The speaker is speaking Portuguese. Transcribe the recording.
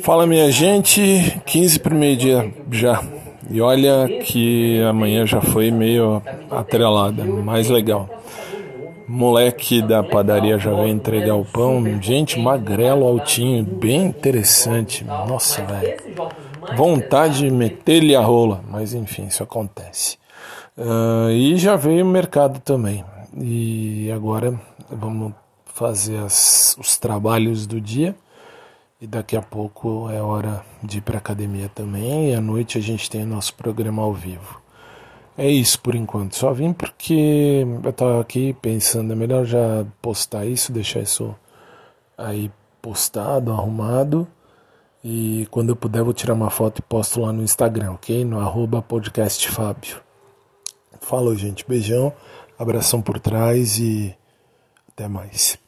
Fala minha gente, 15 para meio dia já. E olha que amanhã já foi meio atrelada, mais legal. Moleque da padaria já veio entregar o pão. Gente, magrelo, altinho, bem interessante. Nossa, velho. Vontade de meter-lhe a rola, mas enfim, isso acontece. Uh, e já veio o mercado também. E agora vamos fazer as, os trabalhos do dia. E daqui a pouco é hora de ir para academia também. E à noite a gente tem nosso programa ao vivo. É isso por enquanto. Só vim porque eu estava aqui pensando, é melhor já postar isso, deixar isso aí postado, arrumado. E quando eu puder, vou tirar uma foto e posto lá no Instagram, ok? No arroba podcastfábio. Falou, gente. Beijão, abração por trás e até mais.